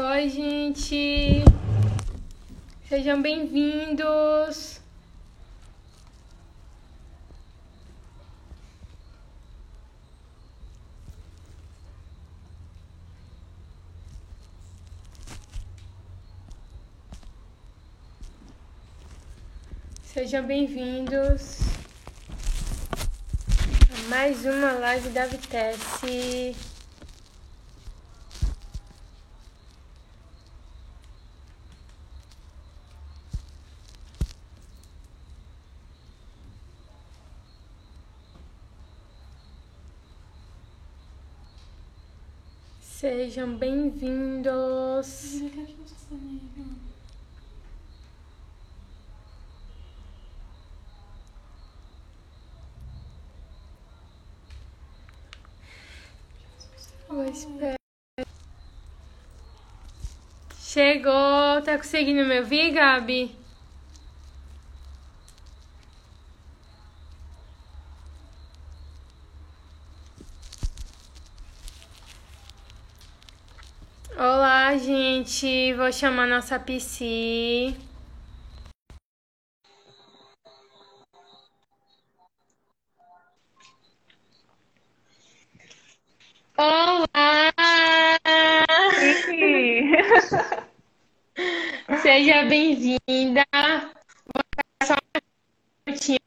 Oi, gente! Sejam bem-vindos! Sejam bem-vindos a mais uma live da Vitesse. Sejam bem-vindos. Chegou, tá conseguindo me ouvir, Gabi? Olá, gente. Vou chamar nossa PC. Olá! Seja bem-vinda. Vou dar só um minutinho.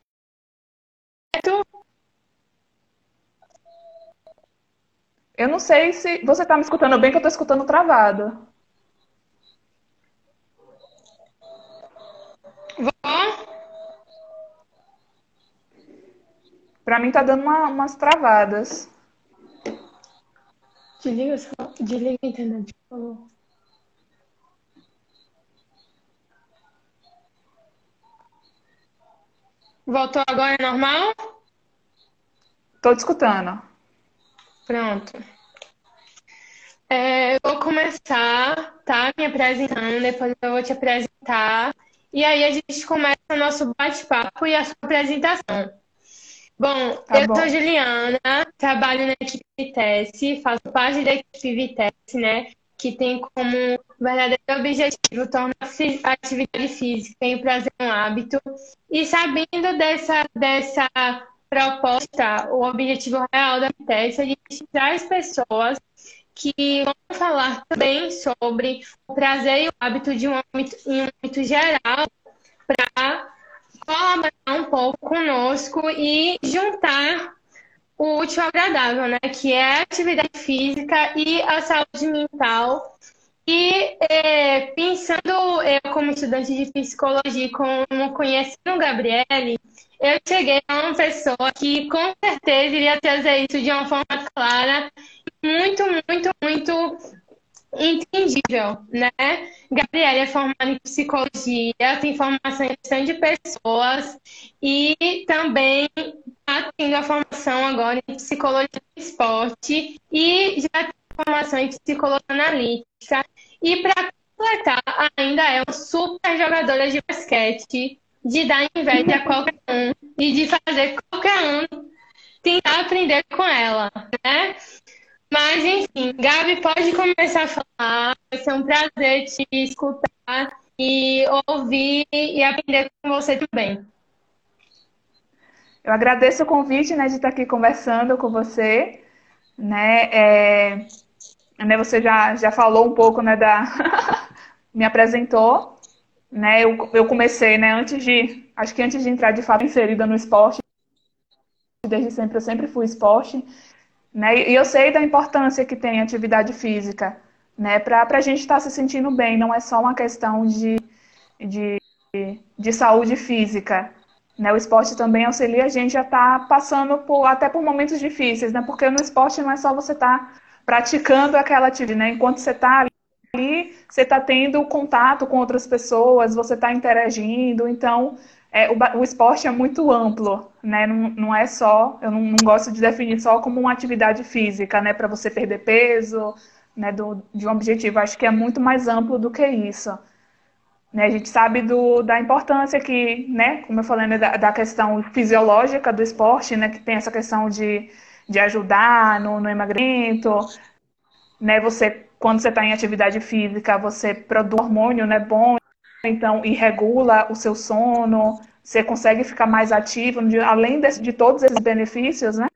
Eu não sei se você tá me escutando bem, que eu tô escutando travado. Vou? Pra mim tá dando uma- umas travadas. Desliga, só- desliga a internet, por favor. Voltou agora normal? Tô te escutando. Pronto. É, eu vou começar, tá? Me apresentando, depois eu vou te apresentar. E aí a gente começa o nosso bate-papo e a sua apresentação. Bom, Tá eu bom. sou Juliana, trabalho na equipe Vitesse, faço parte da equipe Vitesse, né? Que tem como verdadeiro objetivo tornar a atividade física e o prazer um hábito. E sabendo dessa, dessa proposta, o objetivo real da Vitesse de tirar as pessoas que vão falar também sobre o prazer e o hábito de um âmbito, em um âmbito geral para colaborar um pouco conosco e juntar o útil ao agradável, né? Que é a atividade física e a saúde mental. E é, pensando eu como estudante de psicologia, como conhecendo o Gabriele, eu cheguei a uma pessoa que com certeza iria trazer isso de uma forma clara, muito, muito, muito entendível, né? Gabriela é formada em psicologia, tem formação em gestão de pessoas e também está tendo a formação agora em psicologia do esporte e já tem formação em psicologia analítica. E para completar, ainda é uma super jogadora de basquete, de dar inveja a qualquer um e de fazer qualquer um tentar aprender com ela, né? Mas, enfim, Gabi, pode começar a falar. Vai ser um prazer te escutar e ouvir e aprender com você também. Eu agradeço o convite, né, de estar aqui conversando com você, né? É, né, você já, já falou um pouco, né, da me apresentou, né? Eu, eu comecei, né, antes de, acho que antes de entrar de fato inserida no esporte, desde sempre eu sempre fui esporte, né? E eu sei da importância que tem atividade física, né, para a gente estar se sentindo bem, não é só uma questão de, de, de saúde física, né? O esporte também auxilia a gente a estar passando por, até por momentos difíceis, né? Porque no esporte não é só você estar praticando aquela atividade, né? Enquanto você está ali, você está tendo contato com outras pessoas, você está interagindo, então é, o, o esporte é muito amplo, né? Não, não é só, eu não, não gosto de definir só como uma atividade física, né? Para você perder peso, né? Do, de um objetivo. Acho que é muito mais amplo do que isso. Né, a gente sabe do, da importância que, né, como eu falei, né, da, da questão fisiológica do esporte, né, que tem essa questão de, de ajudar no, no emagrecimento, né, você quando você está em atividade física, você produz hormônio né, bom, então, e regula o seu sono, você consegue ficar mais ativo, além de, de todos esses benefícios, né?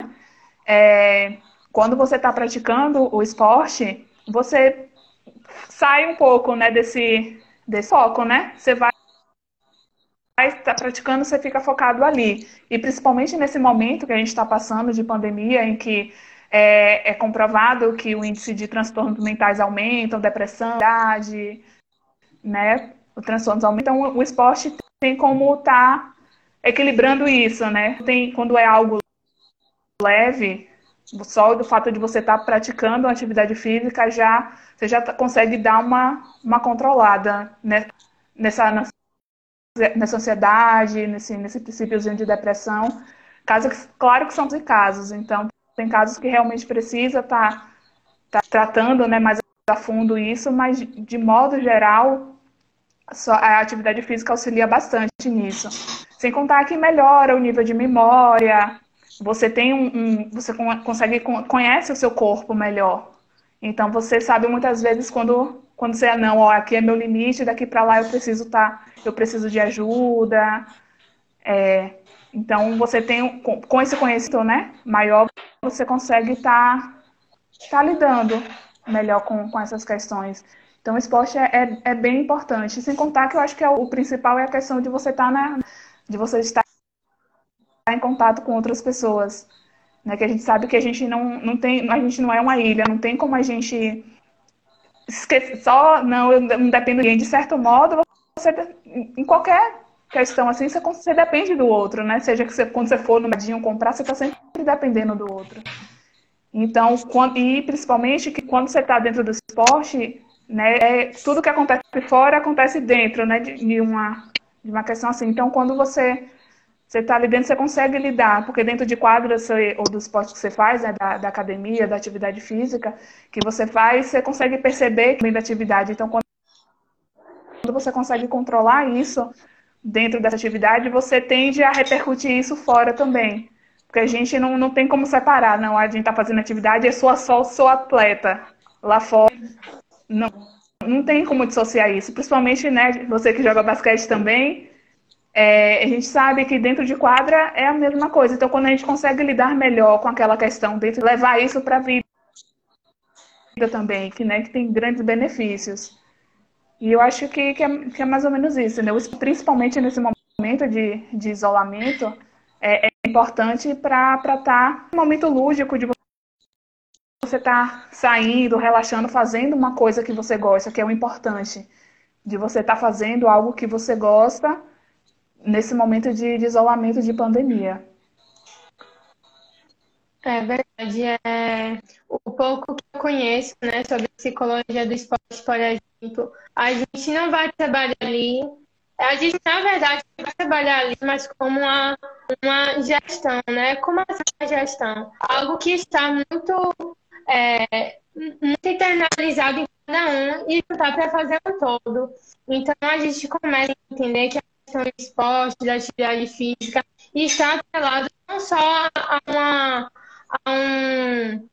É, quando você está praticando o esporte, você sai um pouco né, desse, desse foco, né? Você vai estar tá praticando, você fica focado ali. E principalmente nesse momento que a gente está passando de pandemia, em que é, é, comprovado que o índice de transtornos mentais aumenta, depressão, ansiedade, né? Os transtornos aumentam. Então, o esporte tem como estar tá equilibrando isso, né? Tem, quando é algo leve, só do fato de você estar tá praticando uma atividade física já você já consegue dar uma, uma controlada né? nessa, nessa ansiedade, nesse, nesse princípiozinho de depressão. Casos, claro que são casos, então tem casos que realmente precisa estar tá, tá tratando né, mais a fundo isso, mas de modo geral a atividade física auxilia bastante nisso. Sem contar que melhora o nível de memória, você tem um, um, você consegue conhece o seu corpo melhor. Então você sabe muitas vezes quando quando você é não, ó, aqui é meu limite, daqui para lá eu preciso tá, eu preciso de ajuda. É, então você tem com esse conhecimento, né, maior, você consegue estar tá, tá lidando melhor com, com essas questões. Então, o esporte é, é, é, bem importante. Sem contar que eu acho que é o, o principal é a questão de você estar tá na, de você estar em contato com outras pessoas. Né? Que a gente sabe que a gente não, não tem, a gente não é uma ilha, não tem como a gente esquecer, só não, eu não dependo de ninguém. De certo modo, você em qualquer questão assim, você, você depende do outro, né? Seja que você, quando você for no mercadinho comprar, você está sempre dependendo do outro. Então, quando, e principalmente que quando você está dentro do esporte, né, é, tudo que acontece fora acontece dentro, né, de, de, uma, de uma questão assim. Então, quando você você está ali dentro, você consegue lidar, porque dentro de quadras ou do esporte que você faz, né, da, da, academia, da atividade física, que você faz, você consegue perceber que da atividade. Então, quando você consegue controlar isso dentro dessa atividade, você tende a repercutir isso fora também. Porque a gente não, não tem como separar, não, a gente está fazendo atividade, é só só sou atleta. Lá fora, não, não tem como dissociar isso. Principalmente, né, você que joga basquete também, é, a gente sabe que dentro de quadra é a mesma coisa. Então, quando a gente consegue lidar melhor com aquela questão, dentro, levar isso para a vida também, que, né, que tem grandes benefícios. E eu acho que, que, é, que é mais ou menos isso, né? Principalmente nesse momento de, de isolamento, é, é importante para estar tá um momento lúdico de você estar tá saindo, relaxando, fazendo uma coisa que você gosta, que é o importante. De você estar tá fazendo algo que você gosta nesse momento de, de isolamento de pandemia. É verdade. É, o pouco que eu conheço né, sobre psicologia do esporte, por exemplo, a gente não vai trabalhar ali. A gente, na verdade, vai trabalhar ali, mas como uma, uma gestão, né? Como essa gestão? Algo que está muito, é, muito internalizado em cada um e dá para fazer um todo. Então, a gente começa a entender que questão de esporte, da atividade física, está atrelado não só a uma, a um,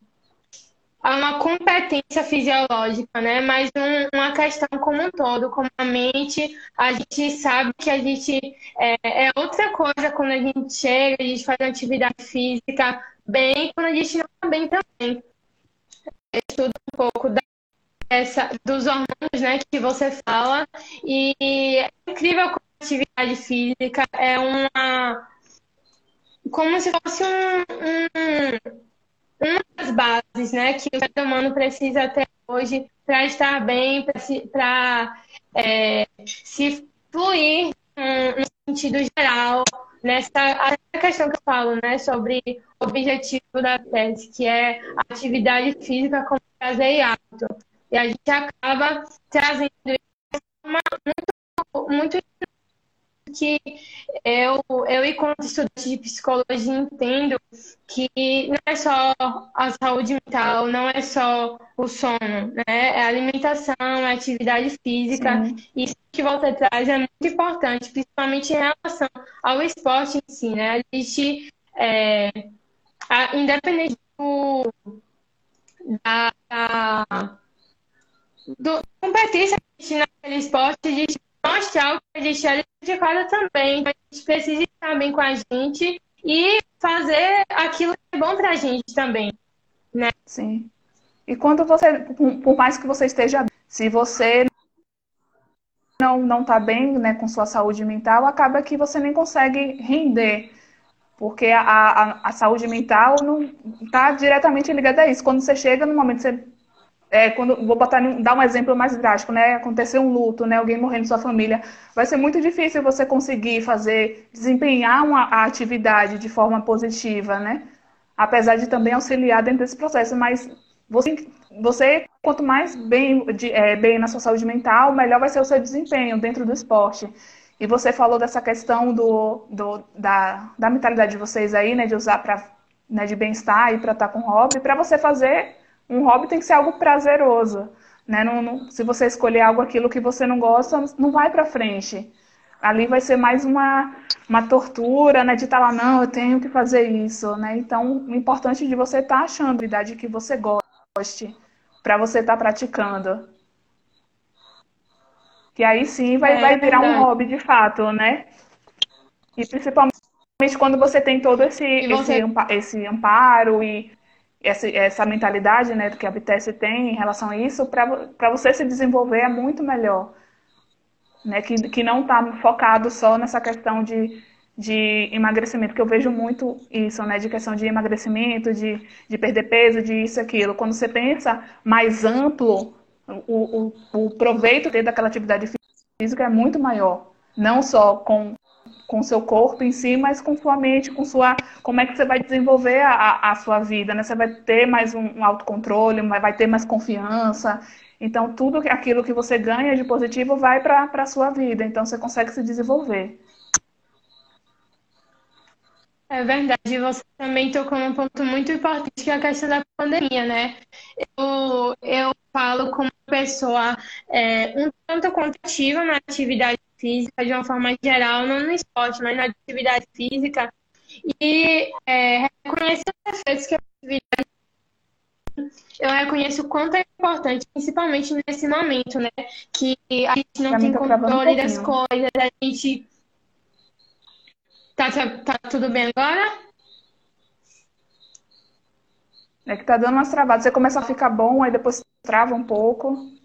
a uma competência fisiológica, né? Mas um, uma questão como um todo, como a mente, a gente sabe que a gente é, é, outra coisa quando a gente chega, a gente faz uma atividade física bem, quando a gente não está bem também. Estudo um pouco da essa, dos hormônios né, que você fala. E é incrível como a atividade física é uma. como se fosse um, um, uma das bases né, que o ser humano precisa ter hoje para estar bem, para é, se fluir no sentido geral nessa questão que eu falo, né, sobre o objetivo da tese, que é atividade física como prazer e hábito. E a gente acaba trazendo uma, muito, muito que eu, eu enquanto estudante de psicologia, entendo que não é só a saúde mental, não é só o sono, né? É a alimentação, é a atividade física. Sim. Isso que você traz é muito importante, principalmente em relação ao esporte em si, né? A gente, é, a, independente do, da, da do competir naquele esporte, de mostrar o que a gente é dedicada também. Então, a gente precisa estar bem com a gente e fazer aquilo que é bom pra gente também, né? Sim. E quando você, por mais que você esteja, se você não não está bem, né, com sua saúde mental, acaba que você nem consegue render, porque a, a, a saúde mental não está diretamente ligada a isso. Quando você chega no momento você é, quando vou botar dar um exemplo mais drástico, né? Aconteceu um luto, né? Alguém morrendo em sua família, vai ser muito difícil você conseguir fazer, desempenhar uma a atividade de forma positiva, né? Apesar de também auxiliar dentro desse processo, mas você, você quanto mais bem, de, é, bem na sua saúde mental, melhor vai ser o seu desempenho dentro do esporte. E você falou dessa questão do, do da, da mentalidade de vocês aí, né? De usar para né, de bem-estar e para estar com hobby, para você fazer um hobby tem que ser algo prazeroso, né? Não, não, se você escolher algo aquilo que você não gosta, não vai para frente. Ali vai ser mais uma, uma tortura, né? De estar tá lá, não, eu tenho que fazer isso, né? Então, o importante de você estar tá achando a habilidade que você goste para você estar tá praticando. Que aí sim vai, é, vai virar um hobby de fato, né? E principalmente quando você tem todo esse, você... esse, esse amparo e essa, essa mentalidade né, que a BTS tem em relação a isso, para você se desenvolver é muito melhor. Né, que, que não está focado só nessa questão de, de emagrecimento, que eu vejo muito isso, né, de questão de emagrecimento, de, de perder peso, de isso e aquilo. Quando você pensa mais amplo, o, o, o proveito daquela atividade física é muito maior. Não só com com seu corpo em si, mas com sua mente, com sua. Como é que você vai desenvolver a, a sua vida, né? Você vai ter mais um, um autocontrole, vai ter mais confiança. Então, tudo aquilo que você ganha de positivo vai para a sua vida. Então, você consegue se desenvolver. É verdade. Você também tocou num ponto muito importante, que é a questão da pandemia, né? Eu, eu falo como pessoa é, um tanto contativa na atividade física de uma forma geral, não no esporte, mas na atividade física, e é, reconhecer os efeitos que a atividade eu reconheço o quanto é importante, principalmente nesse momento, né? Que a gente não tem controle das coisas, a gente. Tá, tá, tá tudo bem agora? É que tá dando umas travadas. Você começa a ficar bom, aí depois trava um pouco.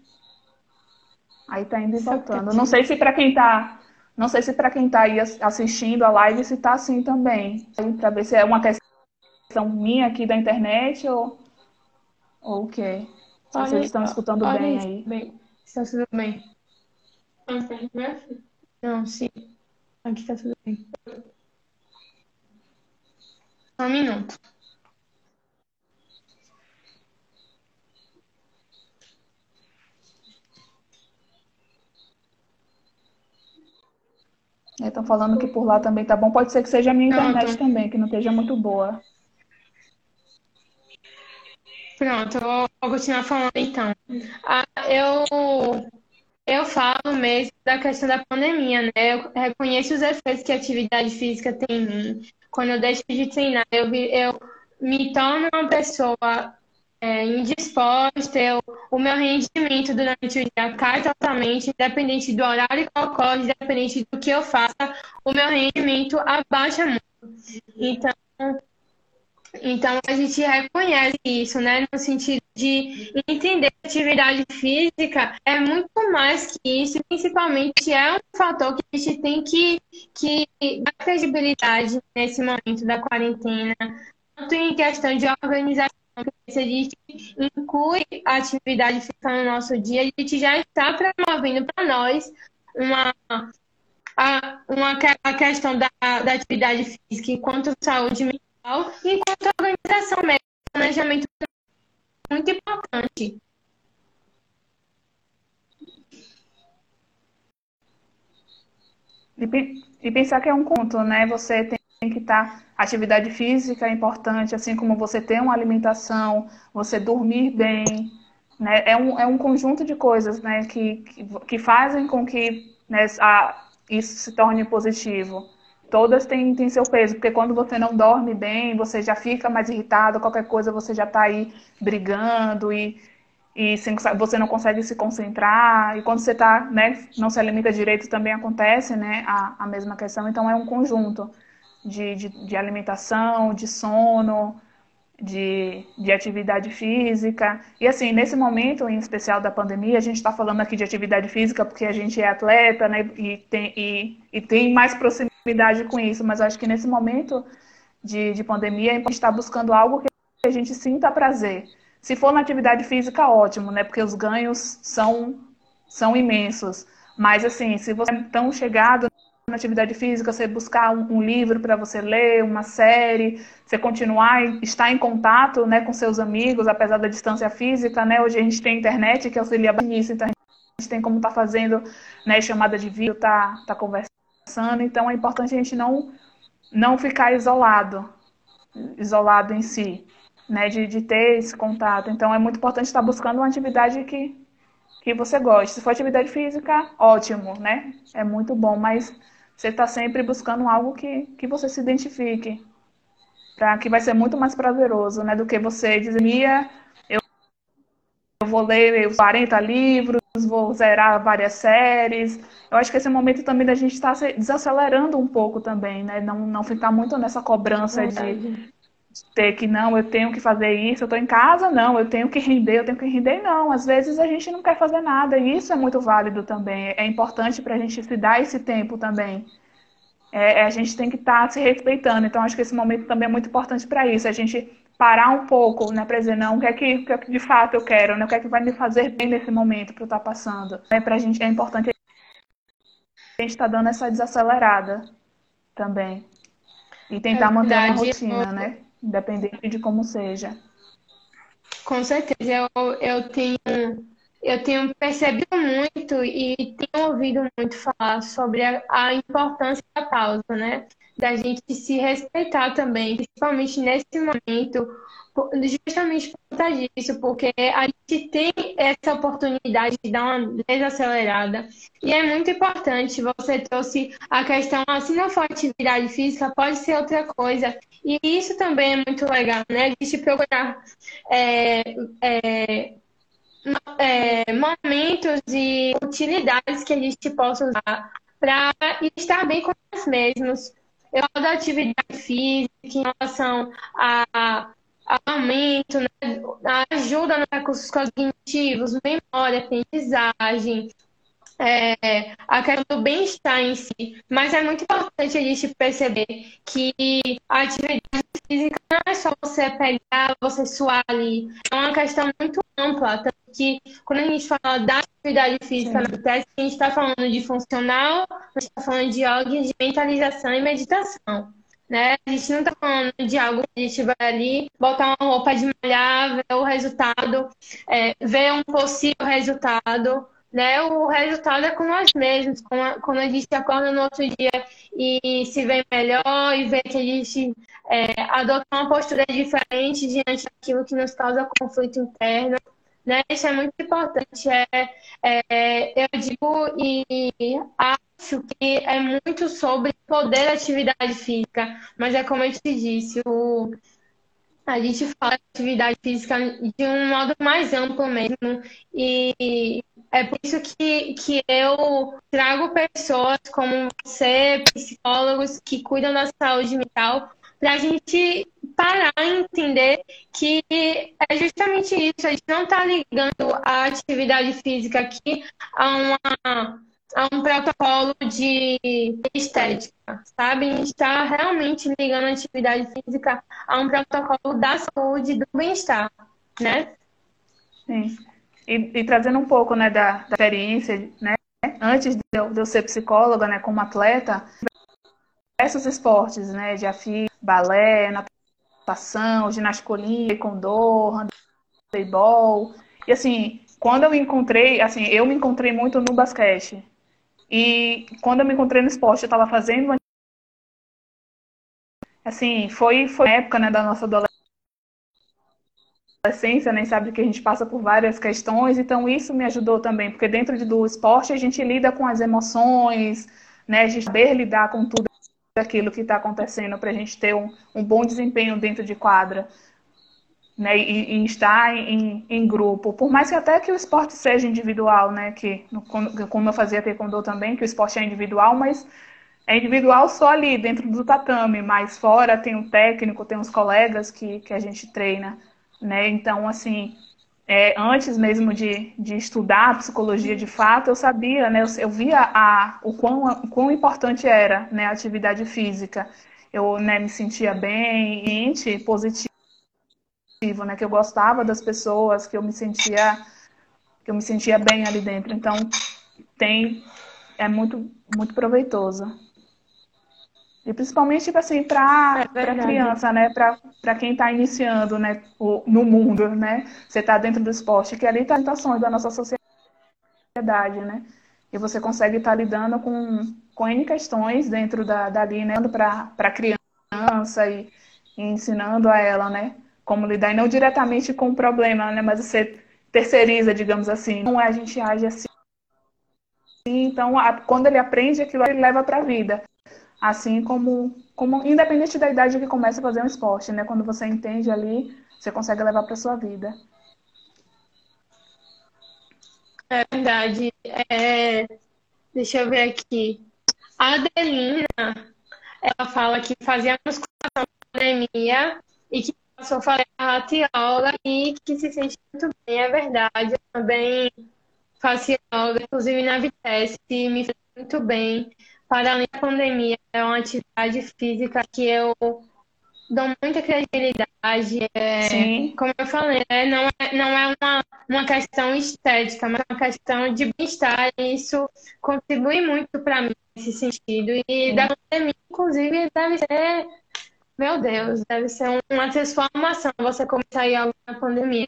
Aí tá indo e voltando. Não sei se para quem tá, não sei se para quem tá aí assistindo a live se tá assim também, para ver se é uma questão minha aqui da internet ou ou o quê? Se vocês estão escutando olha bem aí. Bem, está tudo bem. Não, sim. Aqui tá tudo bem. Um minuto. Estão falando que por lá também tá bom. Pode ser que seja a minha internet Pronto. também, que não esteja muito boa. Pronto, eu vou continuar falando então. Ah, eu, eu falo mesmo da questão da pandemia, né? Eu reconheço os efeitos que a atividade física tem em mim. Quando eu deixo de treinar, eu, eu me torno uma pessoa é, indisposta, eu, o meu rendimento durante o dia cai totalmente, independente do horário que acordo, independente do que eu faça, o meu rendimento abaixa muito. Então, então a gente reconhece isso, né? No sentido de entender que atividade física é muito mais que isso, principalmente é um fator que a gente tem que, que dar credibilidade nesse momento da quarentena, tanto em questão de organização se a gente inclui a atividade física no nosso dia, a gente já está promovendo para nós uma, a, uma, a questão da, da atividade física enquanto saúde mental enquanto organização médica, planejamento muito importante. E, pensar que é um conto, né? Você tem tem que estar. Tá, atividade física é importante, assim como você ter uma alimentação, você dormir bem. Né? É, um, é um conjunto de coisas né, que, que, que fazem com que né, a, isso se torne positivo. Todas têm, têm seu peso, porque quando você não dorme bem, você já fica mais irritado, qualquer coisa você já está aí brigando. E, e você não consegue se concentrar, e quando você tá, né, não se alimenta direito também acontece, né, a, a mesma questão. Então é um conjunto de, de, de alimentação, de sono, de, de atividade física. E assim, nesse momento em especial da pandemia, a gente está falando aqui de atividade física porque a gente é atleta, né, e tem, e, e tem mais proximidade com isso, mas acho que nesse momento de, de pandemia, a gente está buscando algo que a gente sinta prazer se for na atividade física, ótimo, né? Porque os ganhos são, são imensos. Mas, assim, se você é tão chegado na atividade física, você buscar um, um livro para você ler, uma série, você continuar, estar em contato né, com seus amigos, apesar da distância física, né? Hoje a gente tem internet que auxilia nisso, então a gente tem como estar tá fazendo né, chamada de vídeo, tá, tá conversando. Então é importante a gente não, não ficar isolado, isolado em si né, de, de ter esse contato. Então, é muito importante estar buscando uma atividade que, que você goste. Se for atividade física, ótimo, né? É muito bom, mas você está sempre buscando algo que, que você se identifique, para que vai ser muito mais prazeroso, né, do que você dizer, eu, eu vou ler 40 livros, vou zerar várias séries. Eu acho que esse momento também da gente está desacelerando um pouco também, né? Não, não ficar muito nessa cobrança de ter que não, eu tenho que fazer isso, eu estou em casa, não, eu tenho que render, eu tenho que render, não. Às vezes a gente não quer fazer nada e isso é muito válido também. É importante para a gente se dar esse tempo também. É, a gente tem que estar tá se respeitando. Então acho que esse momento também é muito importante para isso. A gente parar um pouco, né, para dizer não, o que é que, o que, é que de fato eu quero, né, o que é que vai me fazer bem nesse momento para eu tá passando. É para a gente é importante a gente estar tá dando essa desacelerada também e tentar é manter uma rotina, né? Independente de como seja. Com certeza, eu, eu tenho eu tenho percebido muito e tenho ouvido muito falar sobre a, a, importância da pausa, né? Da gente se respeitar também, principalmente nesse momento, justamente por conta disso, porque a gente tem essa oportunidade de dar uma desacelerada. E é muito importante, você trouxe a questão, se não for atividade física, pode ser outra coisa. E isso também é muito legal, né? A gente procurar é, é, é, momentos e utilidades que a gente possa usar para estar bem com nós mesmos. Eu da atividade física em relação a aumento, né, ajuda nos recursos cognitivos, memória, aprendizagem, é, a questão do bem-estar em si. Mas é muito importante a gente perceber que a atividade física não é só você pegar, você suar ali. É uma questão muito ampla. Tanto que quando a gente fala da atividade física Sim. na teste, a gente está falando de funcional, a gente está falando de yoga, de mentalização e meditação. Né? A gente não está falando de algo que a gente vai ali, botar uma roupa de malhar, ver o resultado, é, ver um possível resultado né? O resultado é com nós mesmos, quando a gente acorda no outro dia e se vê melhor e vê que a gente é, adota uma postura diferente diante daquilo que nos causa conflito interno. Né? Isso é muito importante. É, é, eu digo e acho que é muito sobre poder da atividade física, mas é como eu te disse, o, a gente fala de atividade física de um modo mais amplo mesmo. E é por isso que, que eu trago pessoas como você, psicólogos que cuidam da saúde mental, para a gente parar e entender que é justamente isso. A gente não está ligando a atividade física aqui a uma a um protocolo de estética, sabe? A gente está realmente ligando a atividade física a um protocolo da saúde e do bem-estar, né? Sim. E, e, trazendo um pouco né, da, da experiência, né? Antes de eu, de eu, ser psicóloga, né, como atleta, diversos esportes, né? Já fiz balé, natação, ginástica olímpica, taekwondo, handebol. E assim, quando eu me encontrei, assim, eu me encontrei muito no basquete. E quando eu me encontrei no esporte, eu estava fazendo assim, foi foi época, né, da nossa adolescência, nem né, sabe que a gente passa por várias questões, então isso me ajudou também, porque dentro do esporte a gente lida com as emoções, né, a gente saber lidar com tudo aquilo que está acontecendo para a gente ter um, um bom desempenho dentro de quadra. né, e, e estar em, em, grupo, por mais que até que o esporte seja individual, né, que como eu fazia taekwondo também, que o esporte é individual, mas é individual só ali dentro do tatame, mas fora tem o técnico, tem os colegas que, que a gente treina, né, então assim, é, antes mesmo de, de estudar psicologia de fato, eu sabia, né, eu, eu via a, o, quão, o quão importante era, né, a atividade física, eu né, me sentia bem, positivo né? Que eu gostava das pessoas, que eu me sentia que eu me sentia bem ali dentro. Então tem é muito muito proveitoso. E principalmente tipo assim para é criança, né? Para quem está iniciando, né? O, no mundo, né? Você está dentro do esporte, que ali está as tentações da nossa sociedade, né? E você consegue estar tá lidando com, com N questões dentro da, dali, né? Para a criança e, e ensinando a ela, né? como lidar, e não diretamente com o problema, né? Mas você terceiriza, digamos assim. Não é a gente age assim. Então, a, quando ele aprende aquilo, ele leva para a vida. Assim como, como, independente da idade que começa a fazer um esporte, né? Quando você entende ali, você consegue levar para sua vida. É verdade. É... Deixa eu ver aqui. A Adelina, ela fala que fazia musculação na pandemia e que falei a yoga e que se sente muito bem, é verdade. Eu também faço yoga, inclusive na Vitesse, me fez muito bem. Para além da pandemia, é uma atividade física que eu dou muita credibilidade. É, como eu falei, né? não é, não é uma, uma questão estética, mas é uma questão de bem-estar. E isso contribui muito para mim nesse sentido. E Sim. da pandemia, inclusive, deve ser meu Deus, deve ser uma transformação você começar a yoga na pandemia.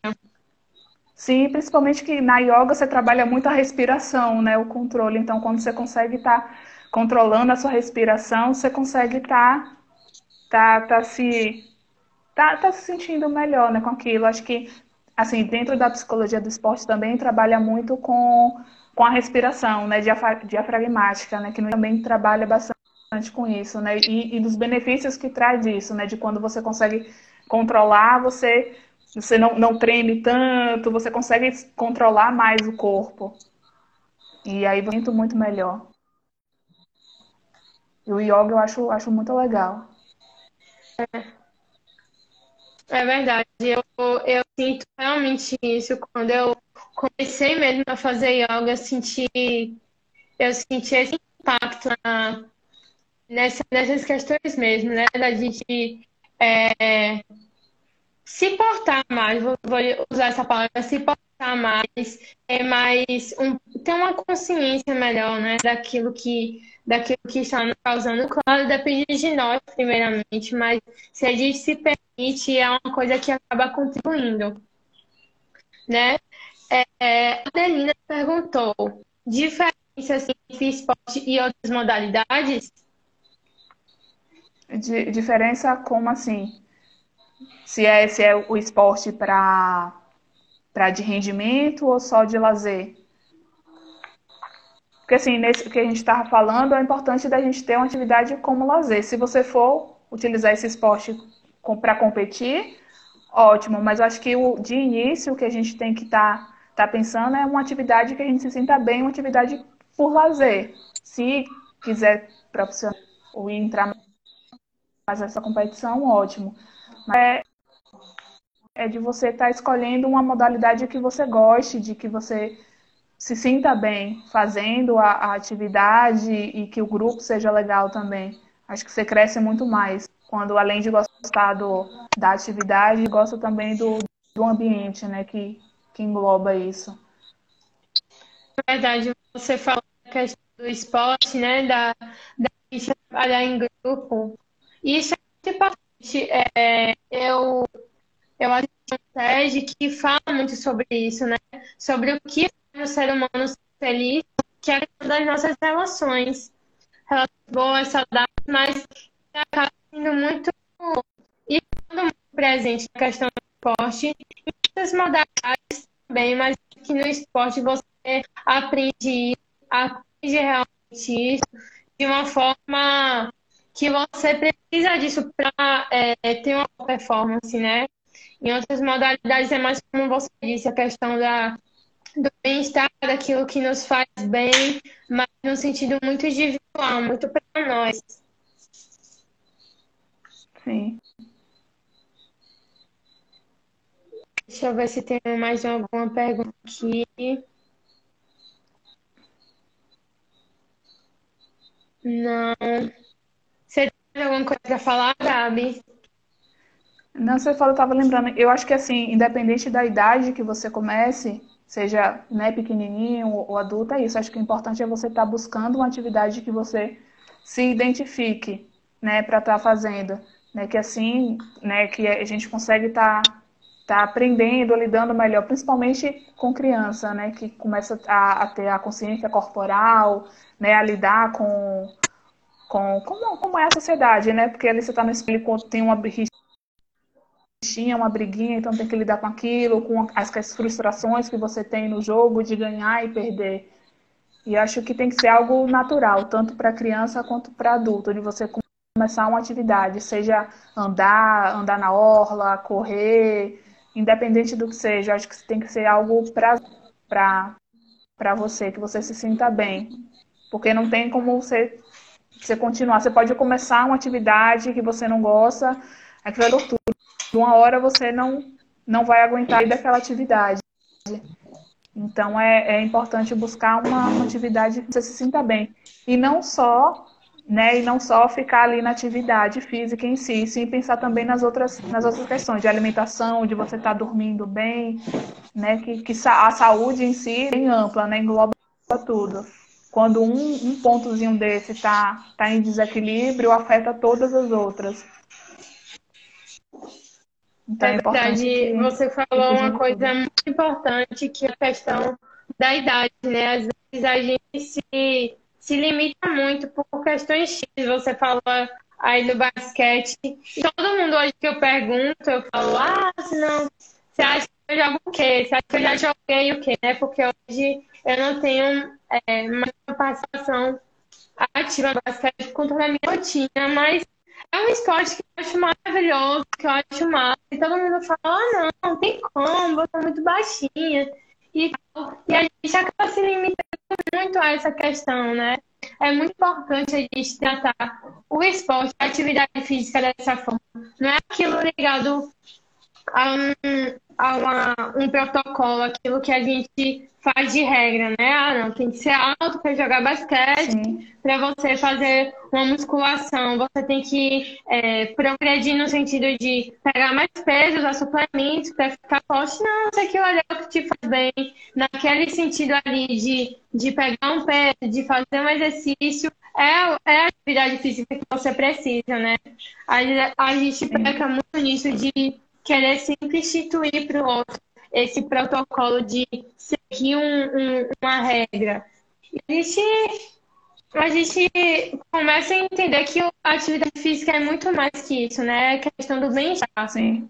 Sim, principalmente que na yoga você trabalha muito a respiração, né? O controle. Então, quando você consegue estar tá controlando a sua respiração, você consegue estar tá, tá, tá, se tá, tá se sentindo melhor, né, com aquilo. Acho que assim, dentro da psicologia do esporte também trabalha muito com, com a respiração, né, diafragmática, né, que também trabalha bastante com isso, né? E, e dos benefícios que traz isso, né? De quando você consegue controlar, você você não, não treme tanto, você consegue controlar mais o corpo. E aí eu sinto muito melhor. E o yoga eu acho, acho muito legal. É, é verdade. Eu, eu sinto realmente isso. Quando eu comecei mesmo a fazer yoga, eu senti, eu senti esse impacto na, nessa, nessas questões mesmo, né? Da gente é, se portar mais, vou, vou, usar essa palavra, se portar mais, é mais um, ter uma consciência melhor, né? Daquilo que, daquilo que está nos causando. Claro, depende de nós, primeiramente, mas se a gente se permite, é uma coisa que acaba contribuindo, né? É, é a Adelina perguntou, diferenças entre esporte e outras modalidades? De, diferença como assim? Se é, se é o esporte para de rendimento ou só de lazer? Porque assim, nesse que a gente estava falando, é importante da gente ter uma atividade como lazer. Se você for utilizar esse esporte para competir, ótimo, mas eu acho que o, de início o que a gente tem que estar tá, tá pensando é uma atividade que a gente se sinta bem, uma atividade por lazer. Se quiser profissional ou entrar faz essa competição, ótimo. Mas é, é de você estar tá escolhendo uma modalidade que você goste, de que você se sinta bem fazendo a, a, atividade e que o grupo seja legal também. Acho que você cresce muito mais quando, além de gostar do, da atividade, gosta também do, do ambiente, né, que, que engloba isso. É verdade, você falou da questão do esporte, né, da, da trabalhar em grupo. Isso é muito importante. É, eu, eu acho que um TED que fala muito sobre isso, né? Sobre o que faz o ser humano feliz, que é das nossas relações. Relações boas, saudáveis, mas acaba sendo muito e muito presente na questão do esporte, em muitas modalidades também, mas que no esporte você aprende, aprende realmente isso de uma forma que você precisa disso para é, ter uma performance, né? Em outras modalidades é mais como você disse, a questão da, do bem-estar, daquilo que nos faz bem, mas no sentido muito individual, muito para nós. Sim. Deixa eu ver se tem mais alguma pergunta aqui. Não. Você tem alguma coisa para falar, Gabi? Não, você falou, eu estava lembrando. Eu acho que assim, independente da idade que você comece, seja né, pequenininho ou adulto, é isso. Acho que o importante é você estar tá buscando uma atividade que você se identifique, né, para estar tá fazendo, né, que assim, né, que a gente consegue estar tá, tá aprendendo, lidando melhor, principalmente com criança, né, que começa a, a ter a consciência corporal, né, a lidar com com como, como é a sociedade, né? Porque ali você está no espelho, tem uma tinha uma briguinha, então tem que lidar com aquilo, com as, as frustrações que você tem no jogo de ganhar e perder. E acho que tem que ser algo natural, tanto para criança quanto para adulto, de você começar uma atividade, seja andar, andar na orla, correr, independente do que seja, acho que tem que ser algo para você, que você se sinta bem. Porque não tem como você, você continuar. Você pode começar uma atividade que você não gosta, aquilo é tortura uma hora você não, não vai aguentar daquela atividade. Então é, é importante buscar uma, uma, atividade que você se sinta bem. E não só, né, e não só ficar ali na atividade física em si, sim pensar também nas outras, nas outras questões de alimentação, de você estar tá dormindo bem, né, que, que a saúde em si é bem ampla, né, engloba tudo. Quando um, um pontozinho desse está tá em desequilíbrio, afeta todas as outras. Então, é, é verdade, que... você falou uma coisa muito importante, que é a questão da idade, né? Às vezes a gente se, se limita muito por questões X. Você falou aí do basquete. E todo mundo hoje que eu pergunto, eu falo, ah, não, você acha que eu jogo o quê? Você acha que eu já joguei o quê? Né? Porque hoje eu não tenho é, mais participação ativa no basquete com toda a minha rotina, mas é um esporte acho maravilhoso, que eu acho massa. E todo mundo fala, ah, não, não tem como, você é muito baixinha. E, e a gente acaba se limitando muito a essa questão, né? É muito importante a gente tratar o esporte, a atividade física dessa forma. Não é aquilo ligado a um, a uma, um protocolo, aquilo que a gente faz de regra, né? Ah, não, tem que ser alto para jogar basquete, para você fazer uma musculação, você tem que é, progredir no sentido de pegar mais peso, usar suplementos para ficar forte. Não, se aquilo ali é o que te faz bem, naquele sentido ali de, de pegar um peso, de fazer um exercício, é, é a atividade física que você precisa, né? A, a gente peca muito nisso de querer sempre instituir para o outro esse protocolo de seguir um, um, uma regra. A gente, a gente começa a entender que a atividade física é muito mais que isso, né? É questão do bem-estar. Sim.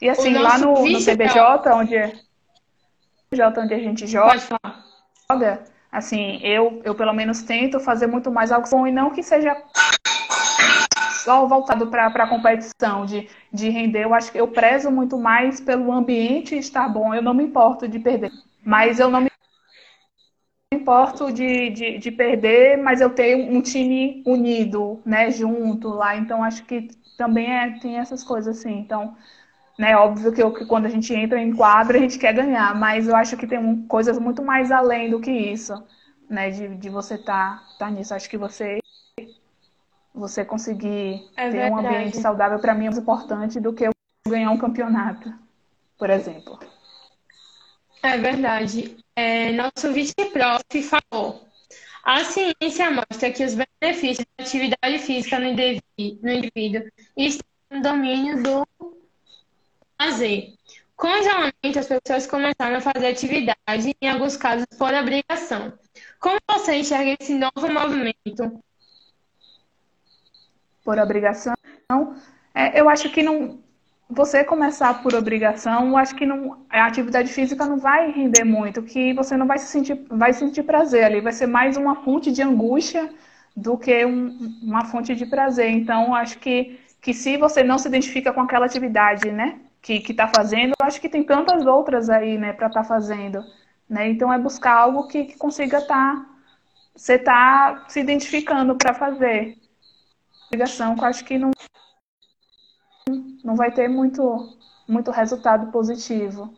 E assim, lá no, no CBJ, onde, onde a gente joga, joga assim, eu, eu pelo menos tento fazer muito mais algo bom e não que seja só voltado para a competição, de, de render. Eu acho que eu prezo muito mais pelo ambiente estar bom. Eu não me importo de perder. Mas eu não me importo de, de, de perder, mas eu tenho um time unido, né, junto lá. Então acho que também é, tem essas coisas assim. Então, né, óbvio que, eu, que quando a gente entra em quadro a gente quer ganhar, mas eu acho que tem um, coisas muito mais além do que isso, né, de, de você estar tá, tá nisso. Acho que você você conseguir é ter verdade. um ambiente saudável, para mim, é mais importante do que eu ganhar um campeonato, por exemplo. É verdade. É, nosso vice-prof falou. A ciência mostra que os benefícios da atividade física no indivíduo estão no domínio do o isolamento, as pessoas começaram a fazer atividade, em alguns casos por obrigação. Como você enxerga esse novo movimento por obrigação. É, eu acho que não. Você começar por obrigação, acho que não, a atividade física não vai render muito, que você não vai se sentir, vai sentir prazer ali, vai ser mais uma fonte de angústia do que um, uma fonte de prazer. Então, acho que, que se você não se identifica com aquela atividade, né, que está fazendo, acho que tem tantas outras aí, né, para estar tá fazendo. Né? Então é buscar algo que, que consiga estar. Tá, você está se identificando para fazer. Ligação que eu acho que não, não vai ter muito, muito resultado positivo.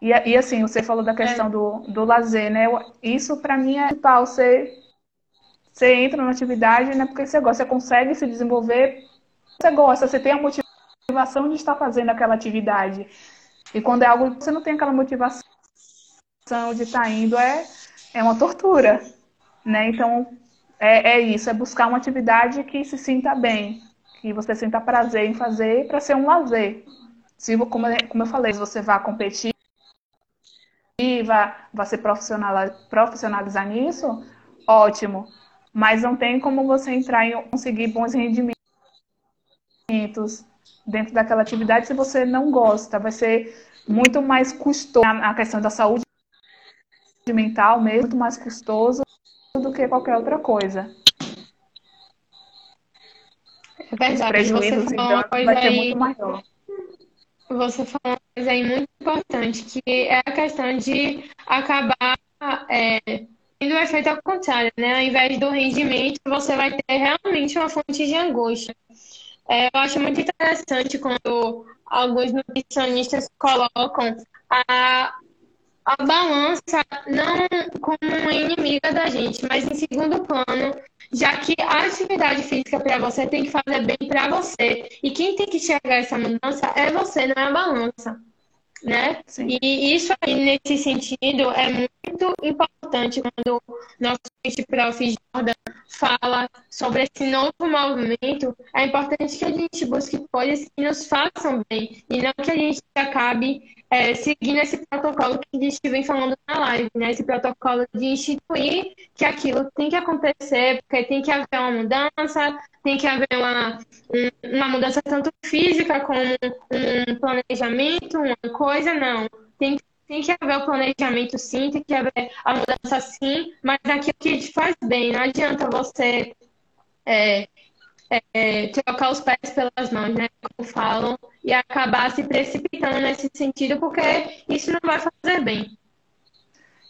E, e assim, você falou da questão é. do, do lazer, né? Isso para mim é tal. Você, você entra na atividade, né? Porque você gosta, você consegue se desenvolver, você gosta, você tem a motivação de estar fazendo aquela atividade. E quando é algo que você não tem aquela motivação de estar indo, é, é uma tortura, né? Então, é, é isso, é buscar uma atividade que se sinta bem, que você sinta prazer em fazer para ser um lazer. Se, como, como eu falei, se você vai competir, vai, vai se profissionalizar nisso, ótimo. Mas não tem como você entrar e conseguir bons rendimentos dentro daquela atividade se você não gosta. Vai ser muito mais custoso a questão da saúde mental mesmo, muito mais custoso do que qualquer outra coisa. É verdade. Então, vai ser muito maior você falou uma coisa aí muito importante, que é a questão de acabar é, tendo o efeito ao contrário, né? Ao invés do rendimento, você vai ter realmente uma fonte de angústia. É, eu acho muito interessante quando alguns nutricionistas colocam a, a balança não como uma inimiga da gente, mas em segundo plano, já que a atividade física para você tem que fazer bem para você. E quem tem que enxergar essa mudança é você, não é a balança. Né? E isso aí, nesse sentido, é muito importante quando nosso prof. Jordan fala sobre esse novo movimento. É importante que a gente busque coisas que nos façam bem e não que a gente acabe é, seguindo esse protocolo que a gente vem falando na live, né? Esse protocolo de instituir que aquilo tem que acontecer, porque tem que haver uma mudança, tem que haver uma, uma mudança tanto física como um planejamento, uma coisa, não. Tem, tem que haver o planejamento sim, tem que haver a mudança sim, mas aquilo que te faz bem. Não adianta você é, é, trocar os pés pelas mãos, né? Como falam, e acabar se precipitando nesse sentido, porque isso não vai fazer bem.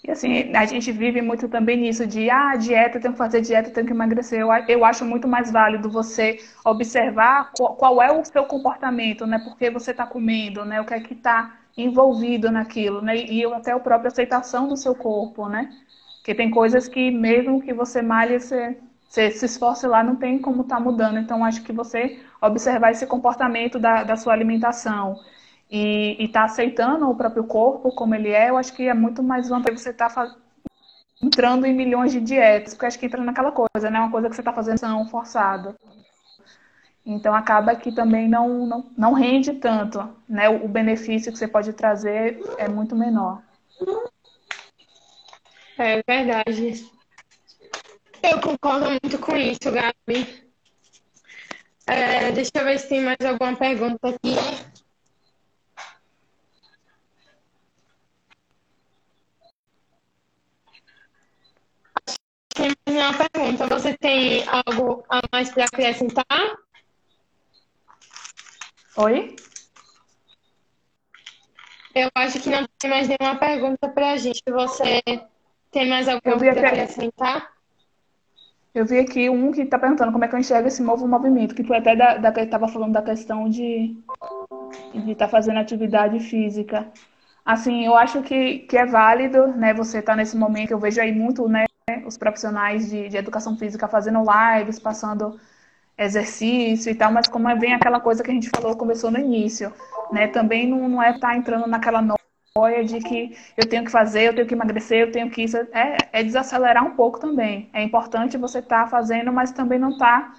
E assim, a gente vive muito também nisso de, ah, dieta, tenho que fazer dieta, tenho que emagrecer. Eu, eu acho muito mais válido você observar qual, qual é o seu comportamento, né? Porque você está comendo, né? O que é que está envolvido naquilo, né? E até a própria aceitação do seu corpo, né? Porque tem coisas que mesmo que você malhe, você você se esforce lá, não tem como estar tá mudando. Então, acho que você observar esse comportamento da, da sua alimentação e estar tá aceitando o próprio corpo como ele é, eu acho que é muito mais vantajoso você estar tá entrando em milhões de dietas, porque acho que entra naquela coisa, né? Uma coisa que você está fazendo são forçado. Então acaba que também não, não, não rende tanto, né? O, benefício que você pode trazer é muito menor. É verdade. Eu concordo muito com isso, Gabi. É, deixa eu ver se tem mais alguma pergunta aqui. Tem mais uma pergunta. Você tem algo a mais para acrescentar? Oi? Eu acho que não tem mais nenhuma pergunta para a gente. Você tem mais alguma coisa para acrescentar? Eu vi aqui um que está perguntando como é que eu enxergo esse novo movimento, que foi até da, da que estava falando da questão de estar tá fazendo atividade física. Assim, eu acho que, que é válido, né? Você estar tá nesse momento, eu vejo aí muito, né? Os profissionais de, de educação física fazendo lives, passando exercício e tal, mas como é bem aquela coisa que a gente falou, começou no início, né? Também não, não é estar tá entrando naquela de que eu tenho que fazer, eu tenho que emagrecer, eu tenho que isso. É, é desacelerar um pouco também. É importante você estar tá fazendo, mas também não estar tá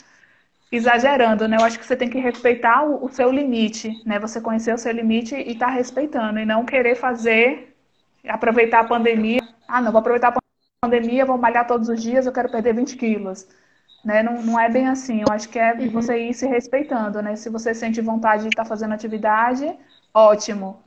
exagerando, né? Eu acho que você tem que respeitar o, o seu limite, né? Você conhecer o seu limite e estar tá respeitando, e não querer fazer, aproveitar a pandemia. Ah, não, vou aproveitar a pandemia, vou malhar todos os dias, eu quero perder 20 quilos. Né? Não, não é bem assim. Eu acho que é uhum. você ir se respeitando, né? Se você sente vontade de estar fazendo atividade, ótimo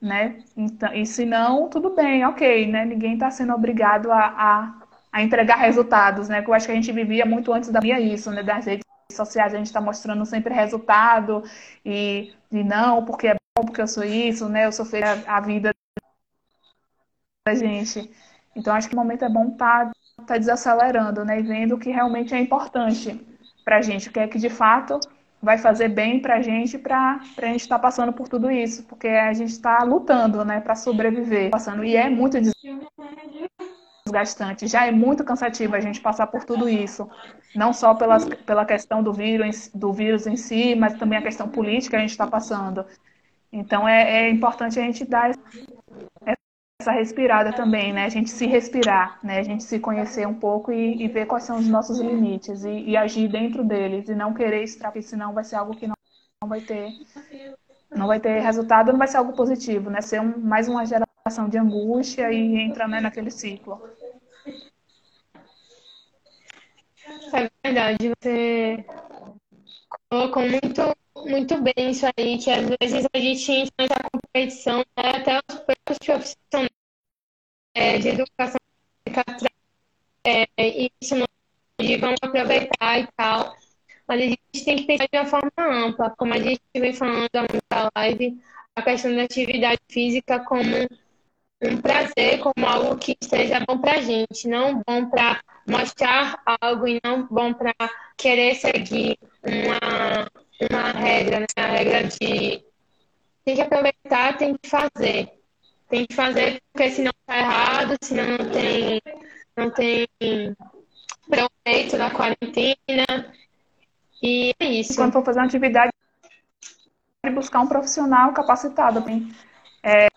né? Então, e se não, tudo bem, ok, né? Ninguém está sendo obrigado a, a, a, entregar resultados, né? Que eu acho que a gente vivia muito antes da minha isso, né? Das redes sociais a gente está mostrando sempre resultado e, e não, porque é porque eu sou isso, né? Eu sou feita a vida da gente. Então acho que o momento é bom estar tá, tá desacelerando, né? E vendo o que realmente é importante para a gente, o que é que de fato vai fazer bem para a gente, para a gente estar tá passando por tudo isso, porque a gente está lutando, né, para sobreviver, passando e é muito desgastante, já é muito cansativo a gente passar por tudo isso, não só pelas, pela questão do vírus, do vírus em si, mas também a questão política que a gente está passando. Então é, é importante a gente dar essa respirada também, né? A gente se respirar, né? A gente se conhecer um pouco e, e ver quais são os nossos limites e, e, agir dentro deles e não querer extrair, senão vai ser algo que não, não vai ter não vai ter resultado, não vai ser algo positivo, né? Ser um, mais uma geração de angústia e entra né, naquele ciclo. É verdade, você colocou muito, muito bem isso aí, que às vezes a gente entra nessa competição, né? até os próprios profissionais é, de educação é, isso não vão aproveitar e tal. Mas a gente tem que pensar de uma forma ampla, como a gente vem falando da live, a questão da atividade física como um prazer, como algo que esteja bom para a gente, não bom para mostrar algo e não bom para querer seguir uma, uma regra, né? a regra de tem que aproveitar, tem que fazer. Tem que fazer porque senão tá errado, senão não tem, não tem proveito da quarentena. E é isso. Quando for fazer uma atividade, buscar um profissional capacitado. É,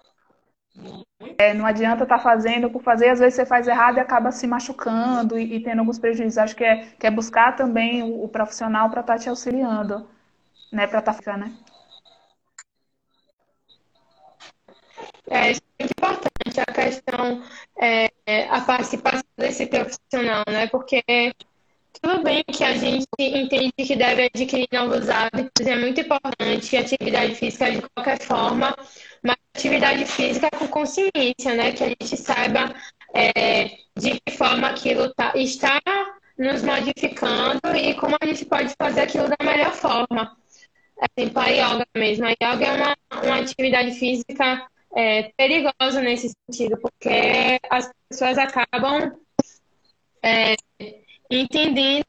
é, não adianta estar tá fazendo por fazer, às vezes você faz errado e acaba se machucando e, e tendo alguns prejuízos. Acho que é, que é buscar também o, o profissional para estar tá te auxiliando, né? Para estar tá, né? É, é muito importante a questão, é, a participação desse profissional, né? Porque tudo bem que a gente entende que deve adquirir novos hábitos, é muito importante, atividade física de qualquer forma, mas atividade física com consciência, né? Que a gente saiba é, de que forma aquilo tá, está nos modificando e como a gente pode fazer aquilo da melhor forma. Exemplo, a yoga mesmo. A yoga é uma, uma atividade física é, perigosa nesse sentido, porque as pessoas acabam é, entendendo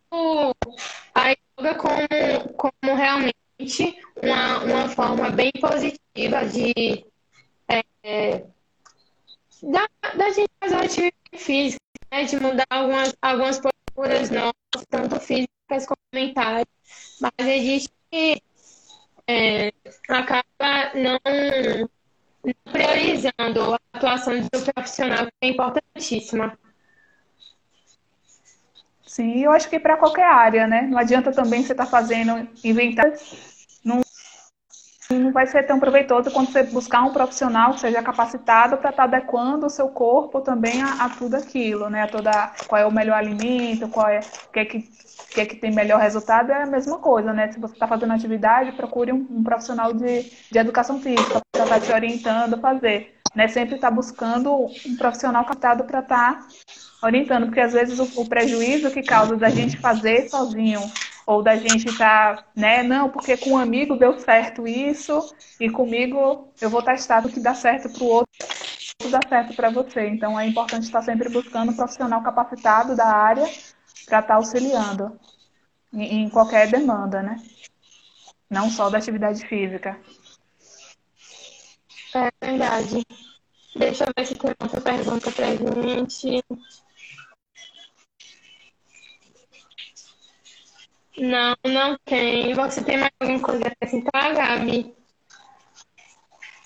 a yoga como, como realmente uma, uma forma bem positiva de é, da, da gente fazer uma atividade física, né, de mudar algumas, algumas posturas nossas, tanto físicas como mentais, mas a gente é, acaba não priorizando a atuação do profissional, que é importantíssima. Sim, eu acho que para qualquer área, né? Não adianta também você estar tá fazendo, inventar. Não, não vai ser tão proveitoso quando você buscar um profissional que seja capacitado para estar tá adequando o seu corpo também a, a, tudo aquilo, né? A toda, qual é o melhor alimento, qual é o que é que que é que tem melhor resultado é a mesma coisa, né? Se você está fazendo atividade, procure um, um profissional de, de educação física para estar tá te orientando a fazer. Né? Sempre estar tá buscando um profissional captado para estar tá orientando, porque às vezes o, o, prejuízo que causa da gente fazer sozinho ou da gente estar, tá, né? Não, porque com um amigo deu certo isso e comigo eu vou testar o que dá certo para o outro dá certo para você. Então é importante estar sempre buscando um profissional capacitado da área para estar tá auxiliando em, em qualquer demanda, né? Não só da atividade física. É verdade. Deixa eu ver se tem outra pergunta pra gente. Não, não tem. Você tem mais alguma coisa a acrescentar, Gabi?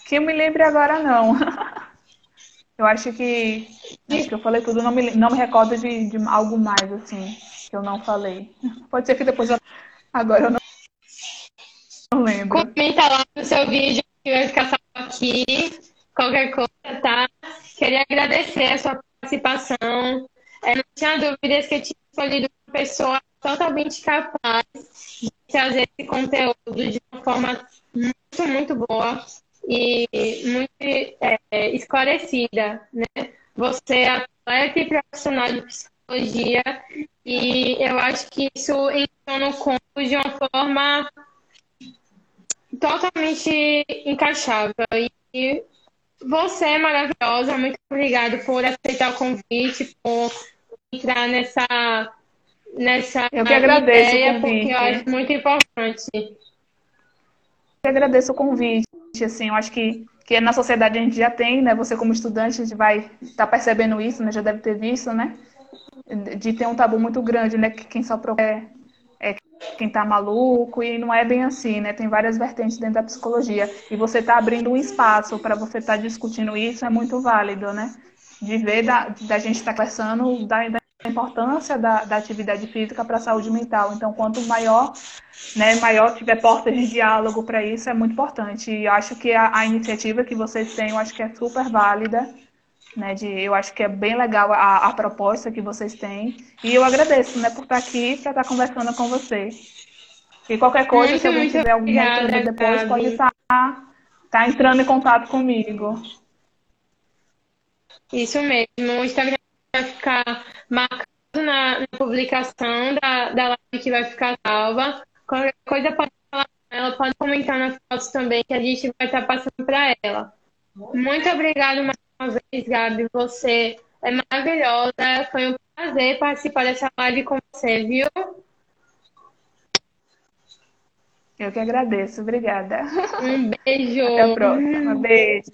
Que eu me lembre agora, não. Eu acho que, acho que eu falei tudo, não me, não me recordo de, de algo mais, assim, que eu não falei. Pode ser que depois eu. Agora eu não, não lembro. Comenta lá no seu vídeo que vai ficar salvo aqui. Qualquer coisa, tá? Queria agradecer a sua participação. É, não tinha dúvidas que eu tinha escolhido uma pessoa totalmente capaz de trazer esse conteúdo de uma forma muito, muito boa e muito é, esclarecida, né? Você é atleta e profissional de psicologia e eu acho que isso entrou no conto de uma forma totalmente encaixável. E você é maravilhosa, muito obrigada por aceitar o convite, por entrar nessa nessa eu que agradeço ideia, porque eu acho muito importante. Eu que agradeço o convite, assim, eu acho que que na sociedade a gente já tem, né? Você como estudante a gente vai estar tá percebendo isso, né? Já deve ter visto, né? De ter um tabu muito grande, né? Que quem só é, é quem tá maluco e não é bem assim, né? Tem várias vertentes dentro da psicologia e você tá abrindo um espaço para você estar tá discutindo isso é muito válido, né? De ver da, da gente estar tá conversando da, da importância da, da atividade física para a saúde mental. Então, quanto maior, né, maior tiver portas de diálogo para isso, é muito importante. E eu acho que a, a, iniciativa que vocês têm, eu acho que é super válida. Né, de, eu acho que é bem legal a, a proposta que vocês têm. E eu agradeço né, por estar aqui, para estar conversando com você. E qualquer coisa, muito, se alguém tiver alguma dúvida depois, Gabi. pode estar, estar entrando em contato comigo. Isso mesmo. O Instagram vai ficar marcado na, na publicação da, da live que vai ficar salva. Qualquer coisa pode falar ela, pode comentar nas fotos também, que a gente vai estar passando para ela. Muito obrigada mais uma vez, Gabi. Você é maravilhosa. Foi um prazer participar dessa live com você, viu? Eu que agradeço. Obrigada. Um beijo. Até a próxima. Beijo.